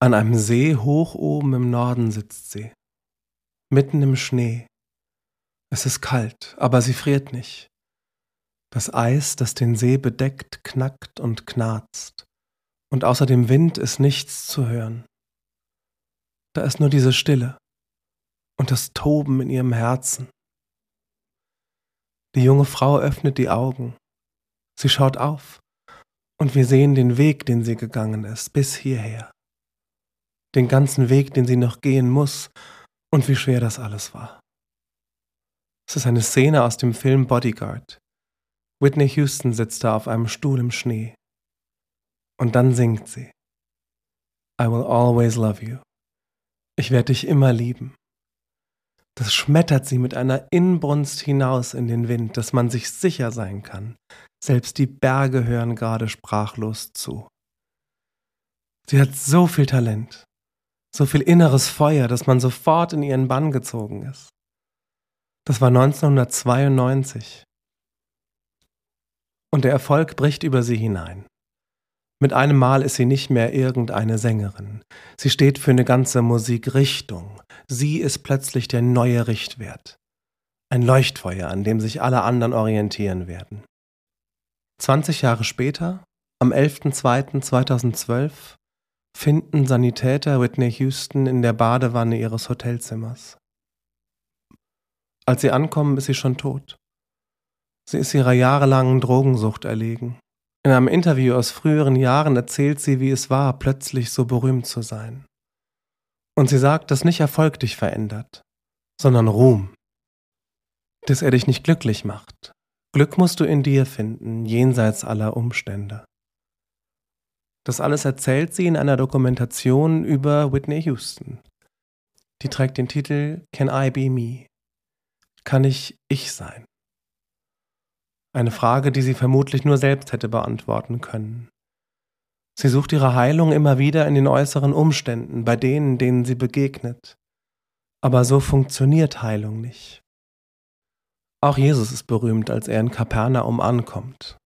An einem See hoch oben im Norden sitzt sie, mitten im Schnee. Es ist kalt, aber sie friert nicht. Das Eis, das den See bedeckt, knackt und knarzt, und außer dem Wind ist nichts zu hören. Da ist nur diese Stille und das Toben in ihrem Herzen. Die junge Frau öffnet die Augen. Sie schaut auf, und wir sehen den Weg, den sie gegangen ist, bis hierher den ganzen Weg, den sie noch gehen muss und wie schwer das alles war. Es ist eine Szene aus dem Film Bodyguard. Whitney Houston sitzt da auf einem Stuhl im Schnee. Und dann singt sie. I will always love you. Ich werde dich immer lieben. Das schmettert sie mit einer Inbrunst hinaus in den Wind, dass man sich sicher sein kann. Selbst die Berge hören gerade sprachlos zu. Sie hat so viel Talent so viel inneres Feuer, dass man sofort in ihren Bann gezogen ist. Das war 1992. Und der Erfolg bricht über sie hinein. Mit einem Mal ist sie nicht mehr irgendeine Sängerin. Sie steht für eine ganze Musikrichtung. Sie ist plötzlich der neue Richtwert. Ein Leuchtfeuer, an dem sich alle anderen orientieren werden. 20 Jahre später, am 11.02.2012, finden Sanitäter Whitney Houston in der Badewanne ihres Hotelzimmers. Als sie ankommen, ist sie schon tot. Sie ist ihrer jahrelangen Drogensucht erlegen. In einem Interview aus früheren Jahren erzählt sie, wie es war, plötzlich so berühmt zu sein. Und sie sagt, dass nicht Erfolg dich verändert, sondern Ruhm. Dass er dich nicht glücklich macht. Glück musst du in dir finden, jenseits aller Umstände. Das alles erzählt sie in einer Dokumentation über Whitney Houston. Die trägt den Titel Can I Be Me? Kann ich ich sein? Eine Frage, die sie vermutlich nur selbst hätte beantworten können. Sie sucht ihre Heilung immer wieder in den äußeren Umständen, bei denen, denen sie begegnet. Aber so funktioniert Heilung nicht. Auch Jesus ist berühmt, als er in Kapernaum ankommt.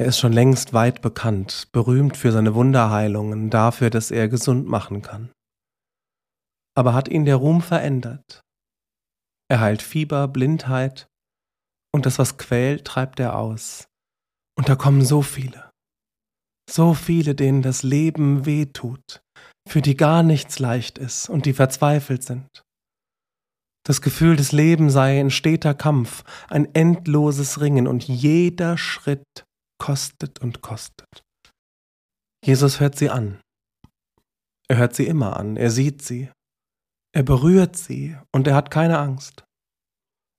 Er ist schon längst weit bekannt, berühmt für seine Wunderheilungen, dafür, dass er gesund machen kann. Aber hat ihn der Ruhm verändert? Er heilt Fieber, Blindheit, und das, was quält, treibt er aus. Und da kommen so viele, so viele, denen das Leben weh tut, für die gar nichts leicht ist und die verzweifelt sind. Das Gefühl des Lebens sei ein steter Kampf, ein endloses Ringen und jeder Schritt kostet und kostet. Jesus hört sie an. Er hört sie immer an, er sieht sie, er berührt sie und er hat keine Angst.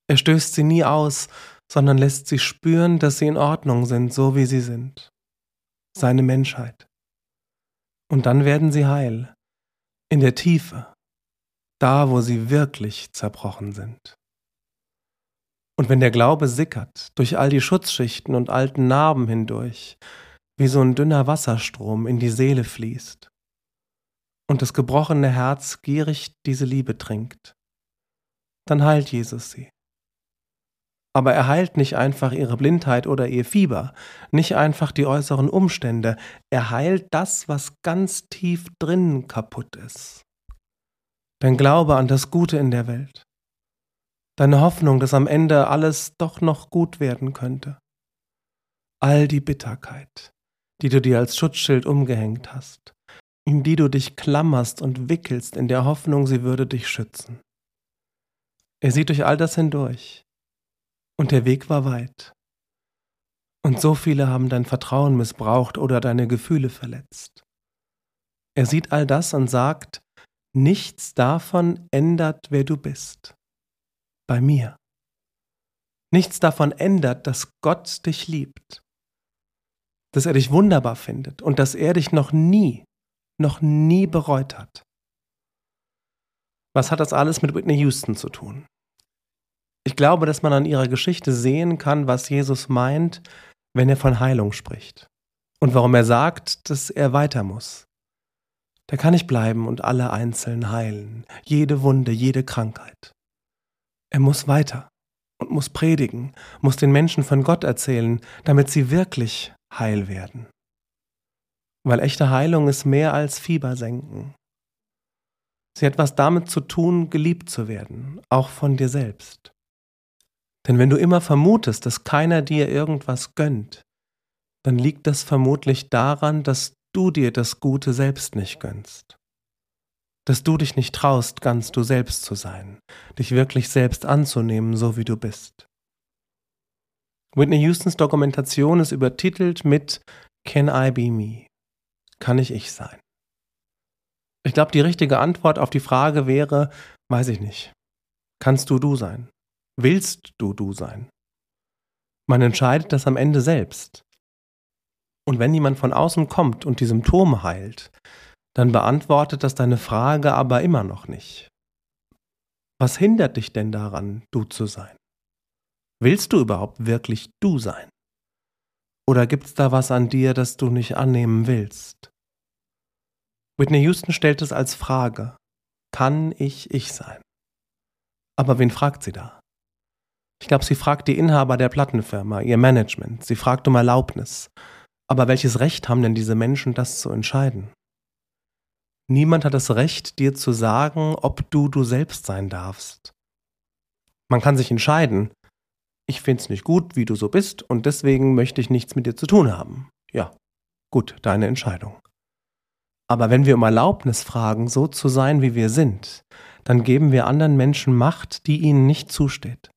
Er stößt sie nie aus, sondern lässt sie spüren, dass sie in Ordnung sind, so wie sie sind. Seine Menschheit. Und dann werden sie heil, in der Tiefe, da wo sie wirklich zerbrochen sind. Und wenn der Glaube sickert, durch all die Schutzschichten und alten Narben hindurch, wie so ein dünner Wasserstrom in die Seele fließt, und das gebrochene Herz gierig diese Liebe trinkt, dann heilt Jesus sie. Aber er heilt nicht einfach ihre Blindheit oder ihr Fieber, nicht einfach die äußeren Umstände, er heilt das, was ganz tief drinnen kaputt ist. Dein Glaube an das Gute in der Welt, deine Hoffnung, dass am Ende alles doch noch gut werden könnte. All die Bitterkeit, die du dir als Schutzschild umgehängt hast, in die du dich klammerst und wickelst in der Hoffnung, sie würde dich schützen. Er sieht durch all das hindurch. Und der Weg war weit. Und so viele haben dein Vertrauen missbraucht oder deine Gefühle verletzt. Er sieht all das und sagt, nichts davon ändert, wer du bist bei mir. Nichts davon ändert, dass Gott dich liebt, dass er dich wunderbar findet und dass er dich noch nie, noch nie bereut hat. Was hat das alles mit Whitney Houston zu tun? Ich glaube, dass man an ihrer Geschichte sehen kann, was Jesus meint, wenn er von Heilung spricht und warum er sagt, dass er weiter muss. Da kann ich bleiben und alle einzeln heilen, jede Wunde, jede Krankheit. Er muss weiter und muss predigen, muss den Menschen von Gott erzählen, damit sie wirklich heil werden. Weil echte Heilung ist mehr als Fieber senken. Sie hat was damit zu tun, geliebt zu werden, auch von dir selbst. Denn wenn du immer vermutest, dass keiner dir irgendwas gönnt, dann liegt das vermutlich daran, dass du dir das Gute selbst nicht gönnst. Dass du dich nicht traust, ganz du selbst zu sein, dich wirklich selbst anzunehmen, so wie du bist. Whitney Houstons Dokumentation ist übertitelt mit Can I be me? Kann ich ich sein? Ich glaube, die richtige Antwort auf die Frage wäre, weiß ich nicht. Kannst du du sein? Willst du du sein? Man entscheidet das am Ende selbst. Und wenn jemand von außen kommt und die Symptome heilt, dann beantwortet das deine Frage aber immer noch nicht. Was hindert dich denn daran, du zu sein? Willst du überhaupt wirklich du sein? Oder gibt's da was an dir, das du nicht annehmen willst? Whitney Houston stellt es als Frage. Kann ich ich sein? Aber wen fragt sie da? Ich glaube, sie fragt die Inhaber der Plattenfirma, ihr Management. Sie fragt um Erlaubnis. Aber welches Recht haben denn diese Menschen, das zu entscheiden? Niemand hat das Recht, dir zu sagen, ob du du selbst sein darfst. Man kann sich entscheiden, ich find's nicht gut, wie du so bist, und deswegen möchte ich nichts mit dir zu tun haben. Ja, gut, deine Entscheidung. Aber wenn wir um Erlaubnis fragen, so zu sein, wie wir sind, dann geben wir anderen Menschen Macht, die ihnen nicht zusteht.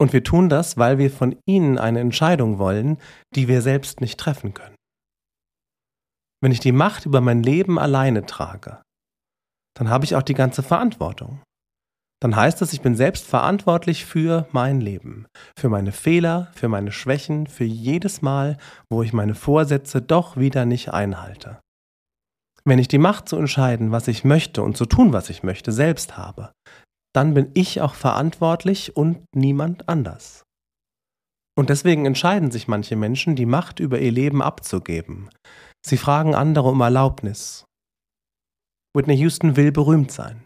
Und wir tun das, weil wir von ihnen eine Entscheidung wollen, die wir selbst nicht treffen können. Wenn ich die Macht über mein Leben alleine trage, dann habe ich auch die ganze Verantwortung. Dann heißt das, ich bin selbst verantwortlich für mein Leben, für meine Fehler, für meine Schwächen, für jedes Mal, wo ich meine Vorsätze doch wieder nicht einhalte. Wenn ich die Macht zu entscheiden, was ich möchte und zu tun, was ich möchte, selbst habe, dann bin ich auch verantwortlich und niemand anders. Und deswegen entscheiden sich manche Menschen, die Macht über ihr Leben abzugeben. Sie fragen andere um Erlaubnis. Whitney Houston will berühmt sein.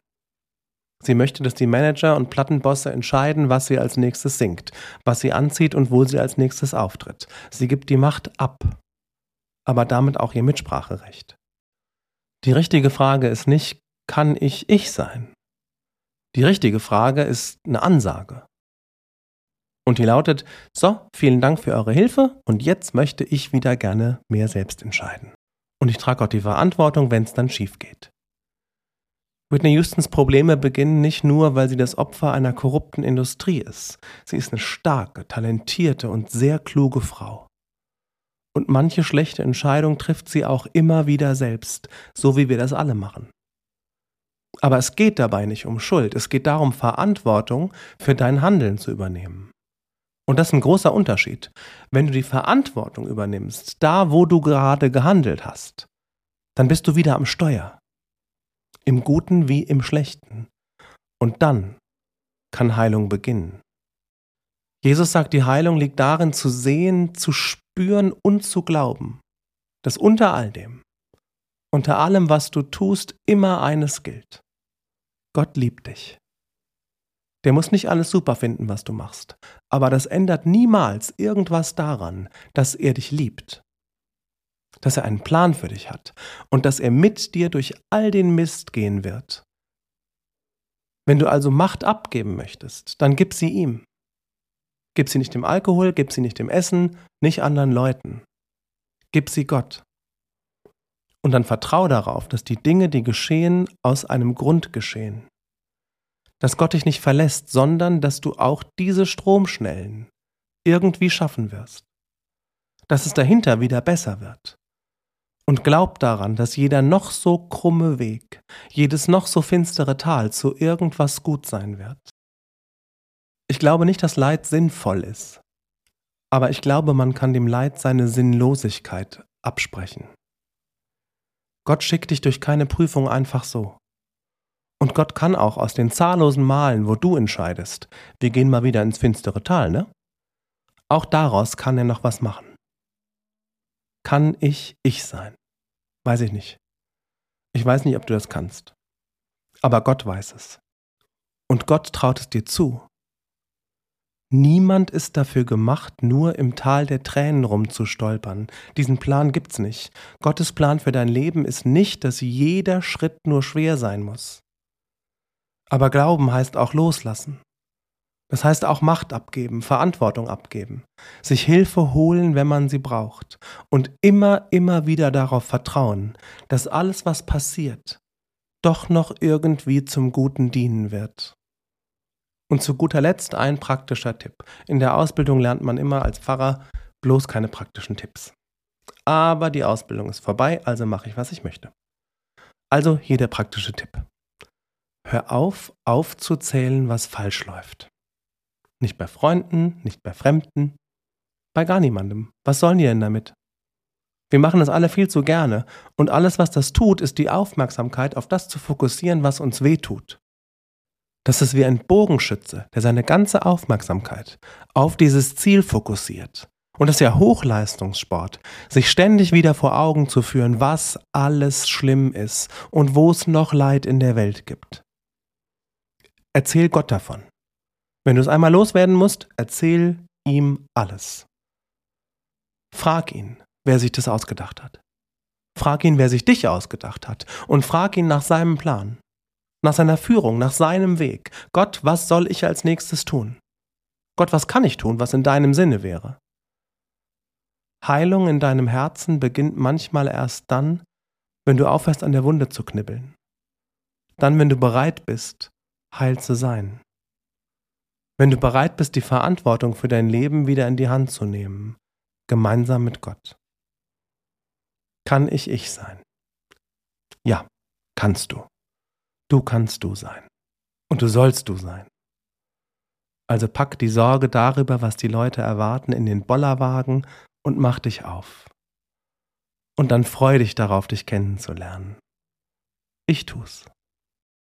Sie möchte, dass die Manager und Plattenbosse entscheiden, was sie als nächstes singt, was sie anzieht und wo sie als nächstes auftritt. Sie gibt die Macht ab, aber damit auch ihr Mitspracherecht. Die richtige Frage ist nicht, kann ich ich sein? Die richtige Frage ist eine Ansage. Und die lautet, so, vielen Dank für eure Hilfe und jetzt möchte ich wieder gerne mehr selbst entscheiden. Und ich trage auch die Verantwortung, wenn es dann schief geht. Whitney Houstons Probleme beginnen nicht nur, weil sie das Opfer einer korrupten Industrie ist. Sie ist eine starke, talentierte und sehr kluge Frau. Und manche schlechte Entscheidung trifft sie auch immer wieder selbst, so wie wir das alle machen. Aber es geht dabei nicht um Schuld, es geht darum, Verantwortung für dein Handeln zu übernehmen. Und das ist ein großer Unterschied. Wenn du die Verantwortung übernimmst, da wo du gerade gehandelt hast, dann bist du wieder am Steuer. Im Guten wie im Schlechten. Und dann kann Heilung beginnen. Jesus sagt, die Heilung liegt darin zu sehen, zu spüren und zu glauben, dass unter all dem, unter allem, was du tust, immer eines gilt. Gott liebt dich. Der muss nicht alles super finden, was du machst, aber das ändert niemals irgendwas daran, dass er dich liebt, dass er einen Plan für dich hat und dass er mit dir durch all den Mist gehen wird. Wenn du also Macht abgeben möchtest, dann gib sie ihm. Gib sie nicht dem Alkohol, gib sie nicht dem Essen, nicht anderen Leuten. Gib sie Gott. Und dann vertrau darauf, dass die Dinge, die geschehen, aus einem Grund geschehen. Dass Gott dich nicht verlässt, sondern dass du auch diese Stromschnellen irgendwie schaffen wirst. Dass es dahinter wieder besser wird. Und glaub daran, dass jeder noch so krumme Weg, jedes noch so finstere Tal zu irgendwas gut sein wird. Ich glaube nicht, dass Leid sinnvoll ist. Aber ich glaube, man kann dem Leid seine Sinnlosigkeit absprechen. Gott schickt dich durch keine Prüfung einfach so. Und Gott kann auch aus den zahllosen Malen, wo du entscheidest, wir gehen mal wieder ins finstere Tal, ne? Auch daraus kann er noch was machen. Kann ich ich sein? Weiß ich nicht. Ich weiß nicht, ob du das kannst. Aber Gott weiß es. Und Gott traut es dir zu. Niemand ist dafür gemacht, nur im Tal der Tränen rumzustolpern. Diesen Plan gibt's nicht. Gottes Plan für dein Leben ist nicht, dass jeder Schritt nur schwer sein muss. Aber Glauben heißt auch loslassen. Das heißt auch Macht abgeben, Verantwortung abgeben, sich Hilfe holen, wenn man sie braucht und immer, immer wieder darauf vertrauen, dass alles, was passiert, doch noch irgendwie zum Guten dienen wird. Und zu guter Letzt ein praktischer Tipp. In der Ausbildung lernt man immer als Pfarrer bloß keine praktischen Tipps. Aber die Ausbildung ist vorbei, also mache ich, was ich möchte. Also hier der praktische Tipp. Hör auf, aufzuzählen, was falsch läuft. Nicht bei Freunden, nicht bei Fremden, bei gar niemandem. Was sollen die denn damit? Wir machen das alle viel zu gerne und alles, was das tut, ist die Aufmerksamkeit auf das zu fokussieren, was uns weh tut. Das ist wie ein Bogenschütze, der seine ganze Aufmerksamkeit auf dieses Ziel fokussiert. Und das ist ja Hochleistungssport, sich ständig wieder vor Augen zu führen, was alles schlimm ist und wo es noch Leid in der Welt gibt. Erzähl Gott davon. Wenn du es einmal loswerden musst, erzähl ihm alles. Frag ihn, wer sich das ausgedacht hat. Frag ihn, wer sich dich ausgedacht hat. Und frag ihn nach seinem Plan nach seiner Führung, nach seinem Weg. Gott, was soll ich als nächstes tun? Gott, was kann ich tun, was in deinem Sinne wäre? Heilung in deinem Herzen beginnt manchmal erst dann, wenn du aufhörst an der Wunde zu knibbeln. Dann, wenn du bereit bist, heil zu sein. Wenn du bereit bist, die Verantwortung für dein Leben wieder in die Hand zu nehmen, gemeinsam mit Gott. Kann ich ich sein? Ja, kannst du. Du kannst du sein. Und du sollst du sein. Also pack die Sorge darüber, was die Leute erwarten, in den Bollerwagen und mach dich auf. Und dann freu dich darauf, dich kennenzulernen. Ich tu's.